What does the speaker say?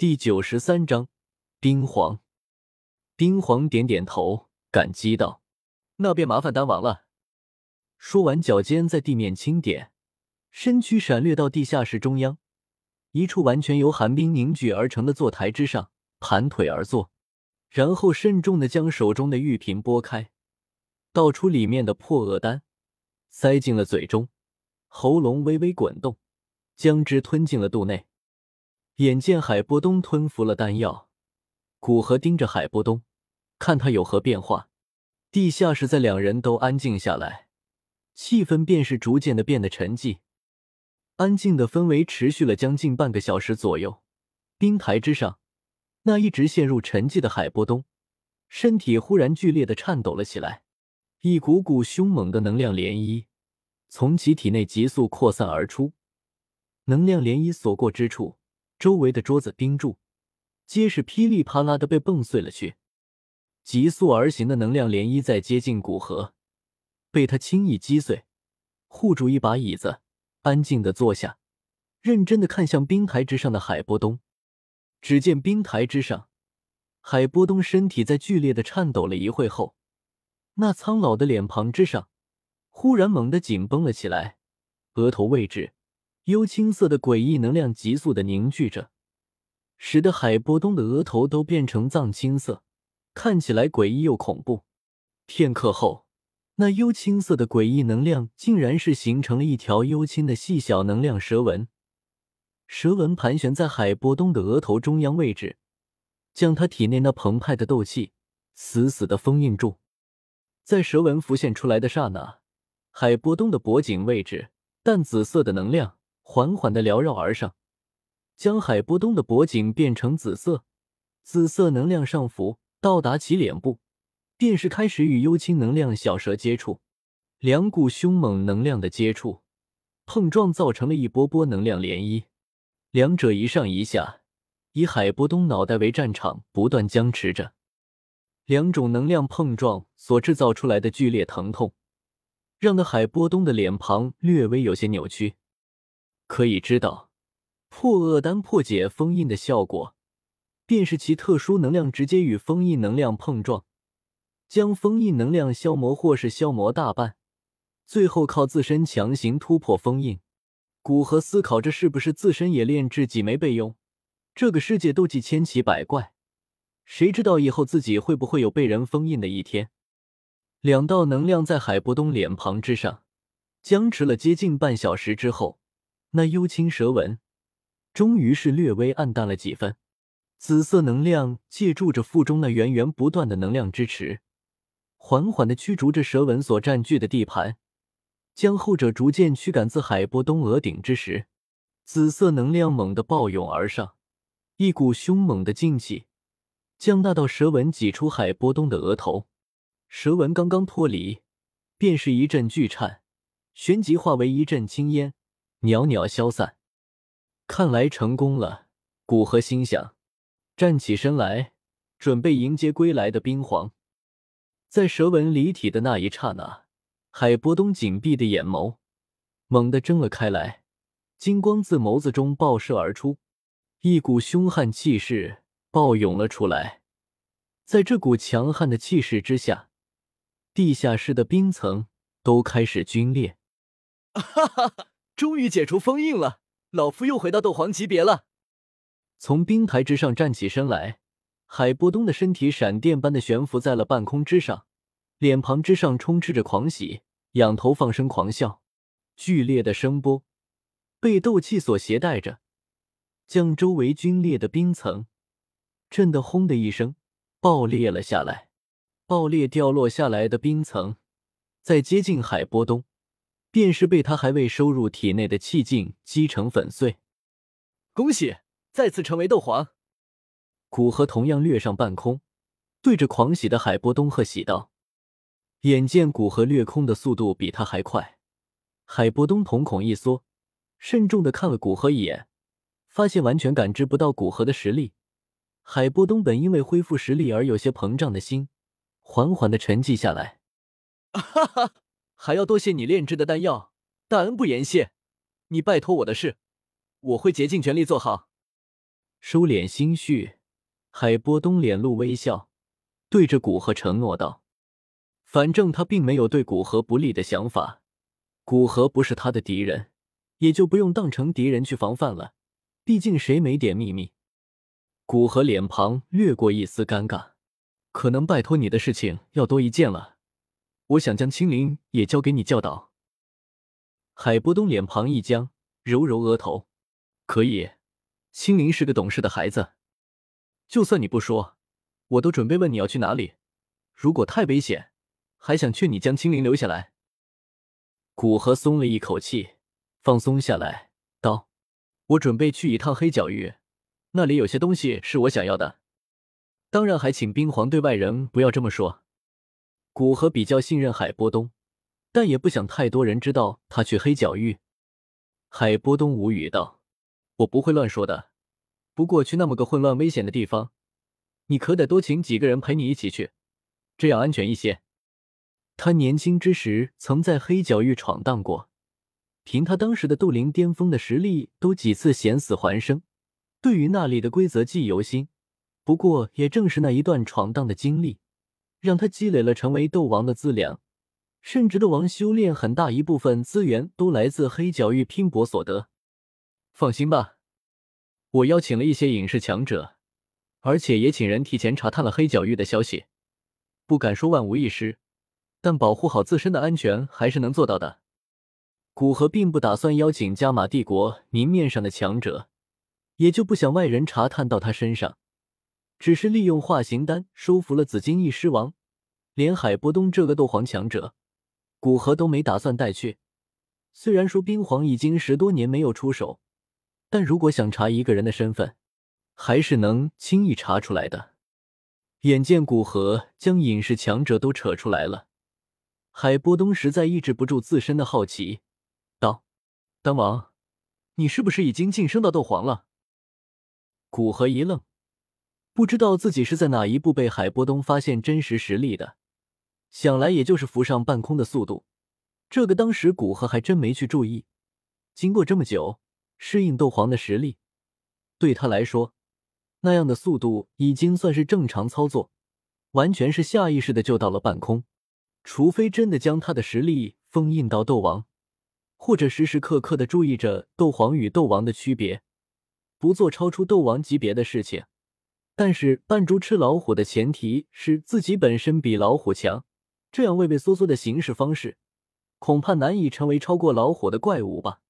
第九十三章冰皇。冰皇点点头，感激道：“那便麻烦丹王了。”说完，脚尖在地面轻点，身躯闪掠到地下室中央一处完全由寒冰凝聚而成的坐台之上，盘腿而坐，然后慎重的将手中的玉瓶拨开，倒出里面的破厄丹，塞进了嘴中，喉咙微微滚动，将之吞进了肚内。眼见海波东吞服了丹药，古河盯着海波东，看他有何变化。地下室在两人都安静下来，气氛便是逐渐的变得沉寂。安静的氛围持续了将近半个小时左右。冰台之上，那一直陷入沉寂的海波东，身体忽然剧烈的颤抖了起来，一股股凶猛的能量涟漪从其体内急速扩散而出，能量涟漪所过之处。周围的桌子、钉柱，皆是噼里啪啦的被蹦碎了去。急速而行的能量涟漪在接近古河，被他轻易击碎。护住一把椅子，安静的坐下，认真的看向冰台之上的海波东。只见冰台之上，海波东身体在剧烈的颤抖了一会后，那苍老的脸庞之上，忽然猛地紧绷了起来，额头位置。幽青色的诡异能量急速的凝聚着，使得海波东的额头都变成藏青色，看起来诡异又恐怖。片刻后，那幽青色的诡异能量竟然是形成了一条幽青的细小能量蛇纹，蛇纹盘旋在海波东的额头中央位置，将他体内那澎湃的斗气死死的封印住。在蛇纹浮现出来的刹那，海波东的脖颈位置淡紫色的能量。缓缓的缭绕而上，将海波东的脖颈变成紫色，紫色能量上浮，到达其脸部，便是开始与幽青能量小蛇接触。两股凶猛能量的接触碰撞，造成了一波波能量涟漪，两者一上一下，以海波东脑袋为战场，不断僵持着。两种能量碰撞所制造出来的剧烈疼痛，让那海波东的脸庞略微有些扭曲。可以知道，破厄丹破解封印的效果，便是其特殊能量直接与封印能量碰撞，将封印能量消磨或是消磨大半，最后靠自身强行突破封印。古河思考着，是不是自身也炼制几枚备用？这个世界斗技千奇百怪，谁知道以后自己会不会有被人封印的一天？两道能量在海波东脸庞之上僵持了接近半小时之后。那幽青蛇纹终于是略微暗淡了几分，紫色能量借助着腹中那源源不断的能量支持，缓缓的驱逐着蛇纹所占据的地盘，将后者逐渐驱赶自海波东额顶之时，紫色能量猛地暴涌而上，一股凶猛的劲气将那道蛇纹挤出海波东的额头，蛇纹刚刚脱离，便是一阵巨颤，旋即化为一阵青烟。袅袅消散，看来成功了。古河心想，站起身来，准备迎接归来的冰皇。在蛇纹离体的那一刹那，海波东紧闭的眼眸猛地睁了开来，金光自眸子中爆射而出，一股凶悍气势暴涌了出来。在这股强悍的气势之下，地下室的冰层都开始龟裂。哈哈哈！终于解除封印了，老夫又回到斗皇级别了。从冰台之上站起身来，海波东的身体闪电般的悬浮在了半空之上，脸庞之上充斥着狂喜，仰头放声狂笑。剧烈的声波被斗气所携带着，将周围龟裂的冰层震得轰的一声爆裂了下来。爆裂掉落下来的冰层，在接近海波东。便是被他还未收入体内的气劲击成粉碎。恭喜，再次成为斗皇。古河同样掠上半空，对着狂喜的海波东贺喜道：“眼见古河掠空的速度比他还快，海波东瞳孔一缩，慎重的看了古河一眼，发现完全感知不到古河的实力。海波东本因为恢复实力而有些膨胀的心，缓缓的沉寂下来。哈哈。”还要多谢你炼制的丹药，大恩不言谢。你拜托我的事，我会竭尽全力做好。收敛心绪，海波东脸露微笑，对着古河承诺道：“反正他并没有对古河不利的想法，古河不是他的敌人，也就不用当成敌人去防范了。毕竟谁没点秘密？”古河脸庞掠过一丝尴尬，可能拜托你的事情要多一件了。我想将青灵也交给你教导。海波东脸庞一僵，揉揉额头，可以。青灵是个懂事的孩子，就算你不说，我都准备问你要去哪里。如果太危险，还想劝你将青灵留下来。古河松了一口气，放松下来，道：“我准备去一趟黑角域，那里有些东西是我想要的。当然，还请冰皇对外人不要这么说。”古河比较信任海波东，但也不想太多人知道他去黑角域。海波东无语道。我不会乱说的，不过去那么个混乱危险的地方，你可得多请几个人陪你一起去，这样安全一些。他年轻之时曾在黑角域闯荡过，凭他当时的斗灵巅峰的实力，都几次险死还生，对于那里的规则记忆犹新。不过也正是那一段闯荡的经历，让他积累了成为斗王的资粮，甚至斗王修炼很大一部分资源都来自黑角域拼搏所得。放心吧，我邀请了一些隐世强者，而且也请人提前查探了黑角域的消息。不敢说万无一失，但保护好自身的安全还是能做到的。古河并不打算邀请加玛帝国明面上的强者，也就不想外人查探到他身上，只是利用化形丹收服了紫金翼狮王，连海波东这个斗皇强者，古河都没打算带去。虽然说冰皇已经十多年没有出手。但如果想查一个人的身份，还是能轻易查出来的。眼见古河将隐士强者都扯出来了，海波东实在抑制不住自身的好奇，道：“丹王，你是不是已经晋升到斗皇了？”古河一愣，不知道自己是在哪一步被海波东发现真实实力的，想来也就是浮上半空的速度。这个当时古河还真没去注意。经过这么久。适应斗皇的实力，对他来说，那样的速度已经算是正常操作，完全是下意识的就到了半空。除非真的将他的实力封印到斗王，或者时时刻刻的注意着斗皇与斗王的区别，不做超出斗王级别的事情。但是扮猪吃老虎的前提是自己本身比老虎强，这样畏畏缩缩的行事方式，恐怕难以成为超过老虎的怪物吧。